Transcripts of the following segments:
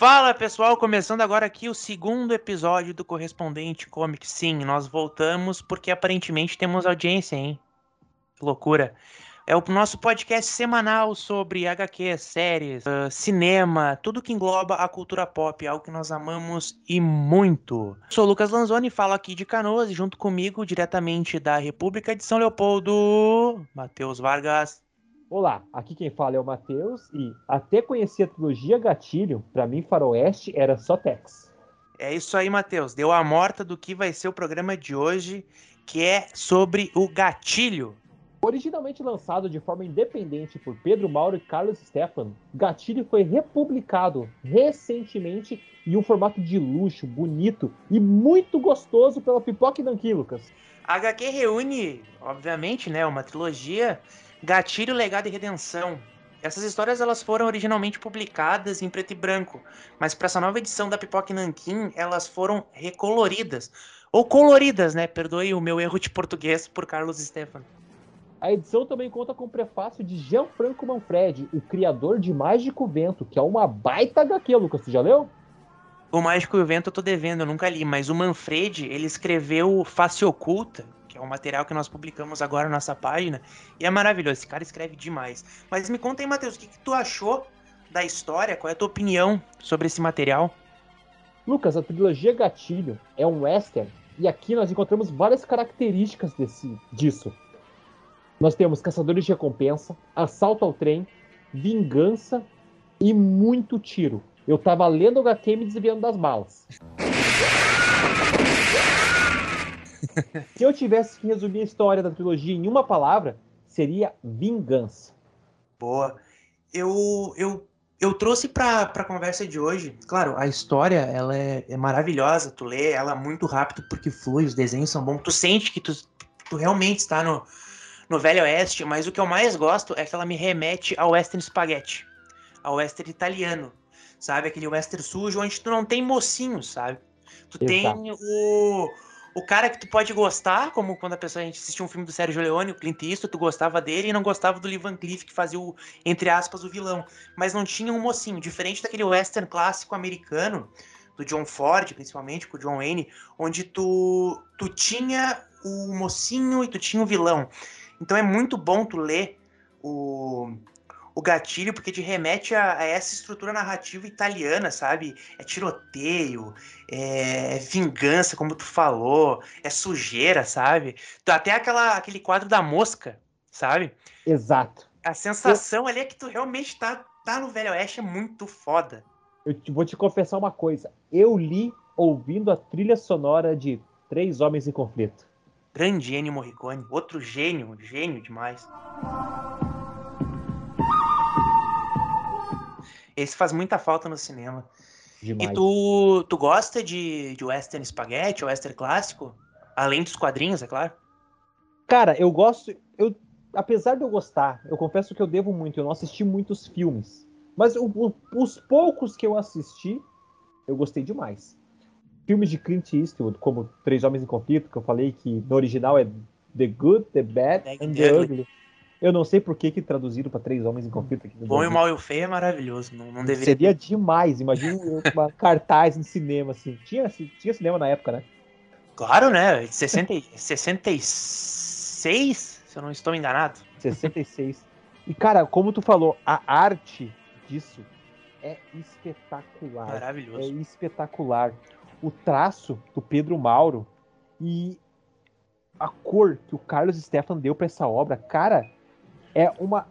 Fala pessoal, começando agora aqui o segundo episódio do Correspondente Comic. Sim, nós voltamos porque aparentemente temos audiência, hein? Que loucura. É o nosso podcast semanal sobre HQ, séries, uh, cinema, tudo que engloba a cultura pop, algo que nós amamos e muito. Sou Lucas Lanzoni, falo aqui de Canoas e junto comigo, diretamente da República de São Leopoldo, Matheus Vargas. Olá, aqui quem fala é o Matheus e até conhecer a trilogia Gatilho, para mim Faroeste era só Tex. É isso aí, Matheus. Deu a morta do que vai ser o programa de hoje, que é sobre o Gatilho. Originalmente lançado de forma independente por Pedro Mauro e Carlos Stefano, Gatilho foi republicado recentemente em um formato de luxo, bonito e muito gostoso pela Pipoca e Nanquim, Lucas. A HQ reúne, obviamente, né, uma trilogia Gatilho, Legado e Redenção. Essas histórias elas foram originalmente publicadas em preto e branco, mas para essa nova edição da Pipoca Nankin, elas foram recoloridas. Ou coloridas, né? Perdoe o meu erro de português por Carlos Stefano. A edição também conta com o prefácio de Gianfranco Manfredi, o criador de Mágico Vento, que é uma baita HQ, Lucas. Você já leu? O Mágico e o Vento eu tô devendo, eu nunca li, mas o Manfredi, ele escreveu Face Oculta, é um material que nós publicamos agora na nossa página, e é maravilhoso, esse cara escreve demais. Mas me conta aí, Matheus, o que, que tu achou da história? Qual é a tua opinião sobre esse material? Lucas, a trilogia Gatilho é um western, e aqui nós encontramos várias características desse, disso. Nós temos caçadores de recompensa, assalto ao trem, vingança e muito tiro. Eu tava lendo o HQ me desviando das balas. Se eu tivesse que resumir a história da trilogia em uma palavra, seria vingança. Boa. Eu, eu, eu trouxe para a conversa de hoje, claro, a história ela é, é, maravilhosa, tu lê ela muito rápido porque flui, os desenhos são bons, tu sente que tu, tu realmente está no, no Velho Oeste, mas o que eu mais gosto é que ela me remete ao Western Spaghetti, ao Western italiano, sabe? Aquele Western sujo onde tu não tem mocinho, sabe? Tu Exato. tem o o cara que tu pode gostar, como quando a pessoa a gente assistiu um filme do Sérgio Leone, o Clint Eastwood, tu gostava dele e não gostava do Lee Van Cleef, que fazia o, entre aspas, o vilão. Mas não tinha um mocinho, diferente daquele western clássico americano, do John Ford, principalmente, com o John Wayne, onde tu, tu tinha o mocinho e tu tinha o vilão. Então é muito bom tu ler o, o gatilho, porque te remete a, a, essa estrutura narrativa italiana, sabe? É tiroteio, é, vingança, como tu falou, é sujeira, sabe? Até aquela, aquele quadro da mosca, sabe? Exato. A sensação Eu... ali é que tu realmente tá, tá no Velho Oeste, é muito foda. Eu te, vou te confessar uma coisa. Eu li ouvindo a trilha sonora de Três Homens em Conflito. Grande Ennio Morricone, outro gênio, gênio demais. Esse faz muita falta no cinema. Demais. E tu, tu gosta de, de western spaghetti, western clássico? Além dos quadrinhos, é claro? Cara, eu gosto. Eu, apesar de eu gostar, eu confesso que eu devo muito. Eu não assisti muitos filmes. Mas o, o, os poucos que eu assisti, eu gostei demais. Filmes de Clint Eastwood, como Três Homens em Conflito, que eu falei que no original é The Good, The Bad and The Ugly. Eu não sei por que, que traduziram para três homens em conflito aqui. Bom e o mal e o feio é maravilhoso. Não, não deveria Seria demais. Imagina uma cartaz no cinema, assim. Tinha, tinha cinema na época, né? Claro, né? 60, 66, se eu não estou enganado. 66. E, cara, como tu falou, a arte disso é espetacular. Maravilhoso. É espetacular. O traço do Pedro Mauro e a cor que o Carlos Stefan deu para essa obra, cara, é uma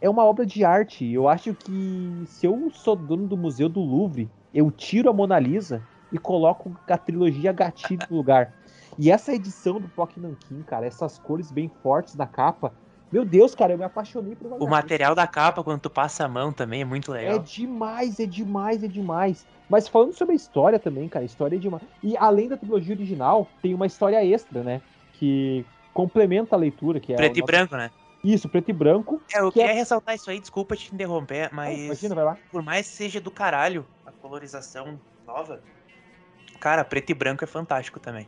é uma obra de arte. Eu acho que se eu sou dono do Museu do Louvre, eu tiro a Mona Lisa e coloco a trilogia Gatilho no lugar. E essa edição do Pock Nankin, cara, essas cores bem fortes da capa, meu Deus, cara, eu me apaixonei por uma O material da capa, quando tu passa a mão também, é muito legal. É demais, é demais, é demais. Mas falando sobre a história também, cara, a história é demais. E além da trilogia original, tem uma história extra, né? Que complementa a leitura, que é. Preto e nosso... branco, né? Isso, preto e branco. É, eu que queria é... ressaltar isso aí, desculpa te interromper, mas. imagina, vai lá. Por mais que seja do caralho a colorização nova, cara, preto e branco é fantástico também.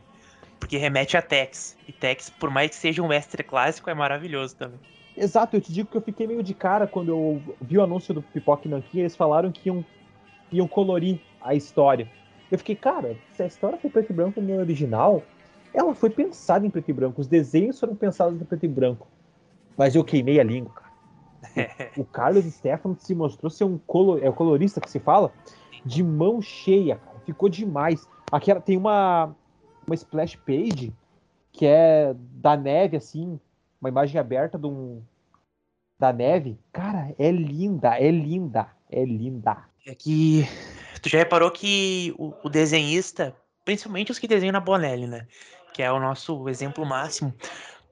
Porque remete a Tex. E Tex, por mais que seja um mestre clássico, é maravilhoso também. Exato, eu te digo que eu fiquei meio de cara quando eu vi o anúncio do Pipoque Nankin, eles falaram que iam iam colorir a história. Eu fiquei, cara, se a história foi preto e branco no original, ela foi pensada em preto e branco. Os desenhos foram pensados em preto e branco. Mas eu queimei a língua, cara. O, o Carlos Stefano se mostrou ser um é o colorista que se fala, de mão cheia, cara. Ficou demais. Aquela tem uma uma splash page que é da neve assim, uma imagem aberta de um, da neve. Cara, é linda, é linda, é linda. É que tu já reparou que o, o desenhista, principalmente os que desenham na Bonelli, né? Que é o nosso exemplo máximo.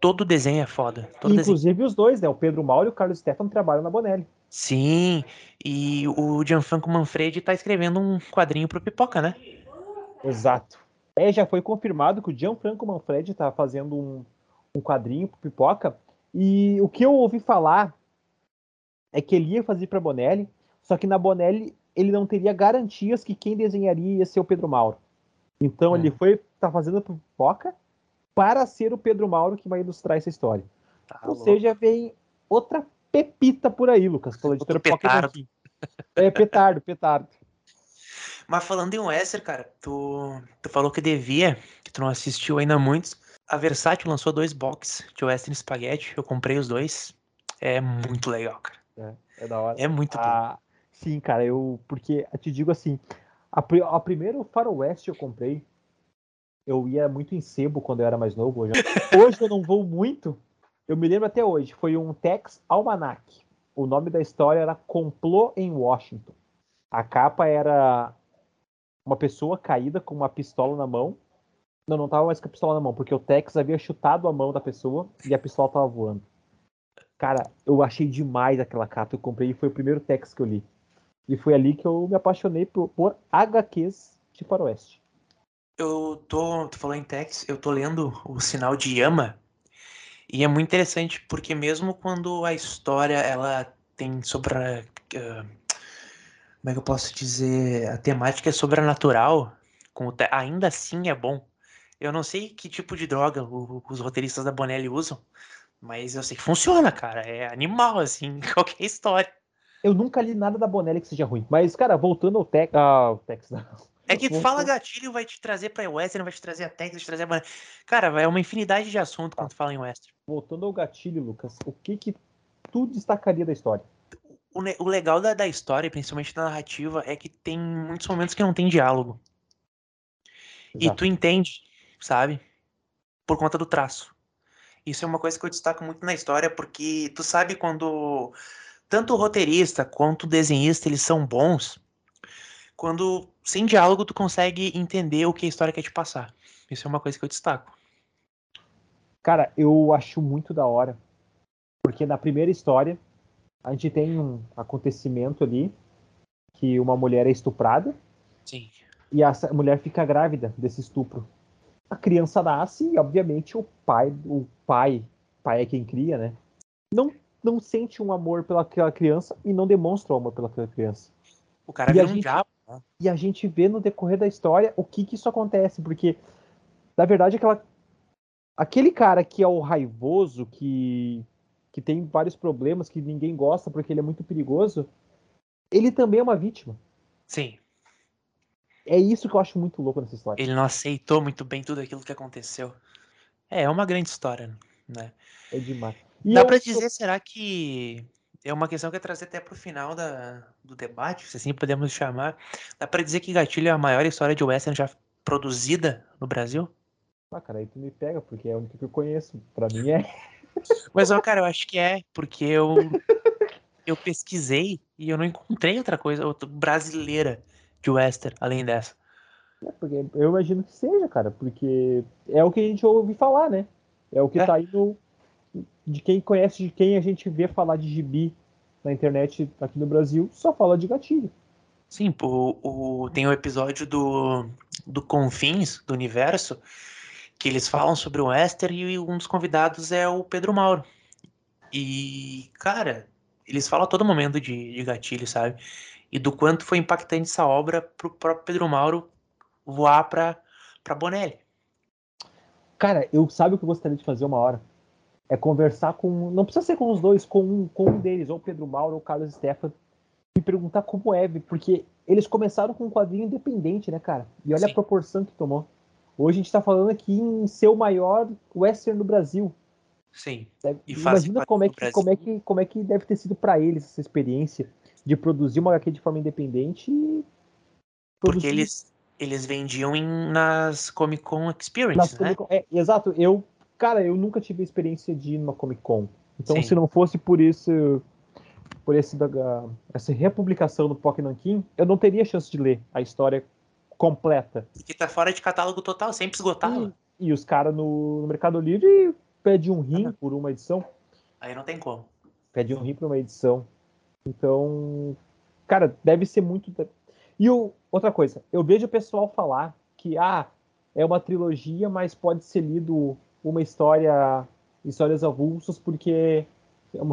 Todo desenho é foda. Inclusive desenho... os dois, né? O Pedro Mauro e o Carlos Stefano trabalham na Bonelli. Sim, e o Gianfranco Manfredi tá escrevendo um quadrinho pro Pipoca, né? Exato. É, já foi confirmado que o Gianfranco Manfredi tá fazendo um, um quadrinho pro Pipoca. E o que eu ouvi falar é que ele ia fazer para Bonelli, só que na Bonelli ele não teria garantias que quem desenharia ia ser o Pedro Mauro. Então hum. ele foi tá fazendo pro Pipoca para ser o Pedro Mauro que vai ilustrar essa história. Tá Ou louco. seja, vem outra pepita por aí, Lucas, pela editora Pocket É, petardo, petardo. Mas falando em Wester, cara, tu, tu falou que devia, que tu não assistiu ainda muitos. A Versátil lançou dois boxes de Western Spaghetti, eu comprei os dois. É muito legal, cara. É, é da hora. É muito ah, bom. Sim, cara, eu. Porque eu te digo assim, a, a primeiro Faroeste eu comprei. Eu ia muito em sebo quando eu era mais novo. Hoje, hoje eu não vou muito. Eu me lembro até hoje. Foi um Tex Almanac. O nome da história era Complô em Washington. A capa era uma pessoa caída com uma pistola na mão. Não, não tava mais com a pistola na mão, porque o Tex havia chutado a mão da pessoa e a pistola tava voando. Cara, eu achei demais aquela capa. Eu comprei e foi o primeiro Tex que eu li. E foi ali que eu me apaixonei por, por HQs de faroeste. Eu tô, falou em Tex, eu tô lendo o Sinal de Yama. E é muito interessante porque mesmo quando a história ela tem sobre a, uh, como é que eu posso dizer? A temática é sobrenatural. Te... Ainda assim é bom. Eu não sei que tipo de droga o, os roteiristas da Bonelli usam, mas eu sei que funciona, cara. É animal, assim, qualquer história. Eu nunca li nada da Bonelli que seja ruim. Mas, cara, voltando ao, te... ao Tex. É que fala gatilho vai te trazer pra Western, vai te trazer a Tex, vai te trazer a. Cara, é uma infinidade de assunto quando fala em Western. Voltando ao gatilho, Lucas, o que que tu destacaria da história? o, o legal da, da história, principalmente da narrativa, é que tem muitos momentos que não tem diálogo. Exato. E tu entende, sabe? Por conta do traço. Isso é uma coisa que eu destaco muito na história, porque tu sabe quando tanto o roteirista quanto o desenhista eles são bons, quando sem diálogo tu consegue entender o que a história quer te passar. Isso é uma coisa que eu destaco. Cara, eu acho muito da hora, porque na primeira história a gente tem um acontecimento ali que uma mulher é estuprada. Sim. E a mulher fica grávida desse estupro. A criança nasce e, obviamente, o pai, o pai, pai é quem cria, né? Não, não sente um amor pelaquela criança e não demonstra o amor pelaquela criança. O cara vira um gente, diabo. Né? E a gente vê no decorrer da história o que que isso acontece, porque na verdade aquela aquele cara que é o raivoso, que que tem vários problemas, que ninguém gosta porque ele é muito perigoso, ele também é uma vítima. Sim. É isso que eu acho muito louco nessa história. Ele não aceitou muito bem tudo aquilo que aconteceu. É, é uma grande história, né? É demais. E Dá pra dizer, será que é uma questão que é trazer até pro final da, do debate, se assim podemos chamar. Dá pra dizer que Gatilho é a maior história de western já produzida no Brasil? Ah, cara, aí tu me pega, porque é a única que eu conheço. Pra mim é. Mas, ó, cara, eu acho que é, porque eu, eu pesquisei e eu não encontrei outra coisa outra brasileira de Western além dessa. É porque eu imagino que seja, cara, porque é o que a gente ouve falar, né? É o que é. tá aí no. De quem conhece, de quem a gente vê falar de gibi na internet aqui no Brasil, só fala de gatilho. Sim, o, o, tem o episódio do, do Confins, do Universo, que eles falam sobre o Wester e um dos convidados é o Pedro Mauro. E, cara, eles falam a todo momento de, de gatilho, sabe? E do quanto foi impactante essa obra pro próprio Pedro Mauro voar pra, pra Bonelli. Cara, eu sabe o que eu gostaria de fazer uma hora? É conversar com. Não precisa ser com os dois, com um, com um deles, ou Pedro Mauro ou Carlos Stefan, e perguntar como é, porque eles começaram com um quadrinho independente, né, cara? E olha Sim. a proporção que tomou. Hoje a gente tá falando aqui em ser o maior western do Brasil. Sim. Deve- E imagina como é, que, como, é que, como é que deve ter sido pra eles essa experiência de produzir uma HQ de forma independente e Porque eles, eles vendiam em, nas Comic Con Experience, nas né? Comic Con. É, exato, eu, cara, eu nunca tive a experiência de ir numa Comic Con. Então, Sim. se não fosse por isso, por esse, essa republicação do Pokémon King, eu não teria chance de ler a história completa. Porque tá fora de catálogo total, sempre esgotava. E, e os caras no, no Mercado Livre pedem um rim por uma edição. Aí não tem como. Pede um rim por uma edição. Então, cara, deve ser muito. E o, outra coisa, eu vejo o pessoal falar que ah, é uma trilogia, mas pode ser lido uma história, histórias avulsas, porque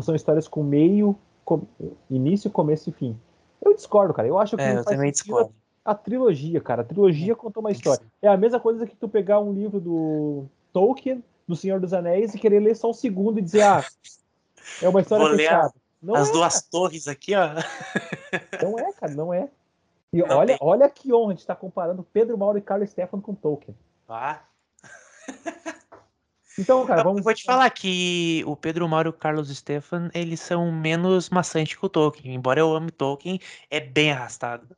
são histórias com meio, com- início, começo e fim. Eu discordo, cara. Eu acho que É, eu também discordo. a trilogia, cara. A trilogia conta uma tem que história. É a mesma coisa que tu pegar um livro do Tolkien, do Senhor dos Anéis, e querer ler só um segundo e dizer, ah, é uma história Vou fechada. Não As é, duas torres aqui, ó. não é, cara, não é. E Não olha, tem. olha que honra, a gente tá comparando Pedro Mauro e Carlos Stefan com Tolkien. Ah, Então, cara, eu vamos. vou te falar que o Pedro Mauro e o Carlos Stefan, eles são menos maçantes que o Tolkien. Embora eu ame Tolkien, é bem arrastado.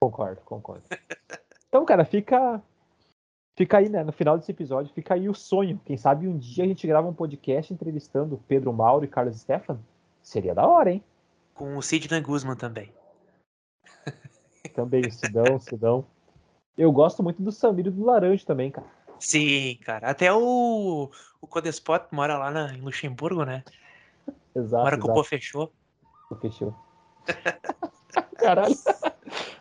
Concordo, concordo. Então, cara, fica. Fica aí, né? No final desse episódio, fica aí o sonho. Quem sabe um dia a gente grava um podcast entrevistando Pedro Mauro e Carlos Stefan. Seria da hora, hein? Com o Sidney Guzman também. Também, o Sidão, o Sidão. Eu gosto muito do Samir e do Laranja também, cara. Sim, cara. Até o, o Codespot mora lá na, em Luxemburgo, né? Exato. Agora que o. Pô fechou. Fechou. Caralho.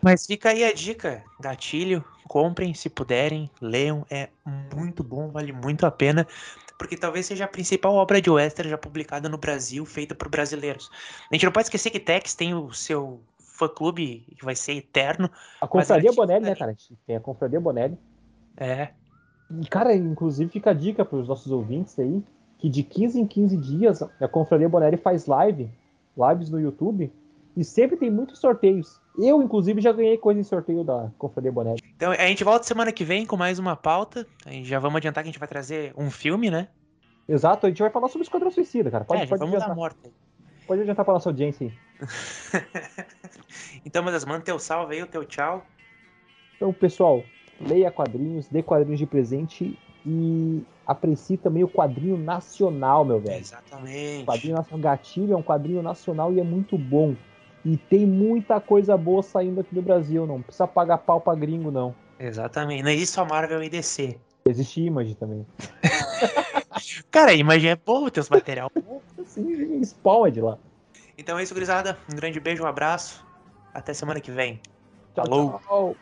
Mas fica aí a dica, gatilho, comprem se puderem, leiam, é muito bom, vale muito a pena, porque talvez seja a principal obra de western já publicada no Brasil, feita por brasileiros. A gente não pode esquecer que Tex tem o seu fã-clube que vai ser eterno, A Confraria Bonelli, né, cara? A gente Tem a Confraria Bonelli. é, E, cara, inclusive fica a dica para os nossos ouvintes aí, que de 15 em 15 dias a Confraria Bonelli faz live, lives no YouTube, e sempre tem muitos sorteios. Eu, inclusive, já ganhei coisa em sorteio da Confraria Bonelli. Então a gente volta semana que vem com mais uma pauta, a gente já vamos adiantar que a gente vai trazer um filme, né? Exato, a gente vai falar sobre Esquadrão Suicida, cara. Pode, é, pode, vamos dar adiantar, morta. pode adiantar para nossa audiência aí. então, meu Deus, manda teu salve aí, o teu tchau. Então, pessoal, leia quadrinhos, dê quadrinhos de presente e aprecie também o quadrinho nacional, meu velho. Exatamente. O quadrinho nacional Gatilho é um quadrinho nacional e é muito bom. E tem muita coisa boa saindo aqui do Brasil, não precisa pagar pau pra gringo, não. Exatamente. Não existe só Marvel e DC. Existe Image também. Cara, a imagem é boa, teus material. Assim, spawn é de lá. Então é isso, gurizada. Um grande beijo, um abraço. Até semana que vem. Tchau, Falou. tchau.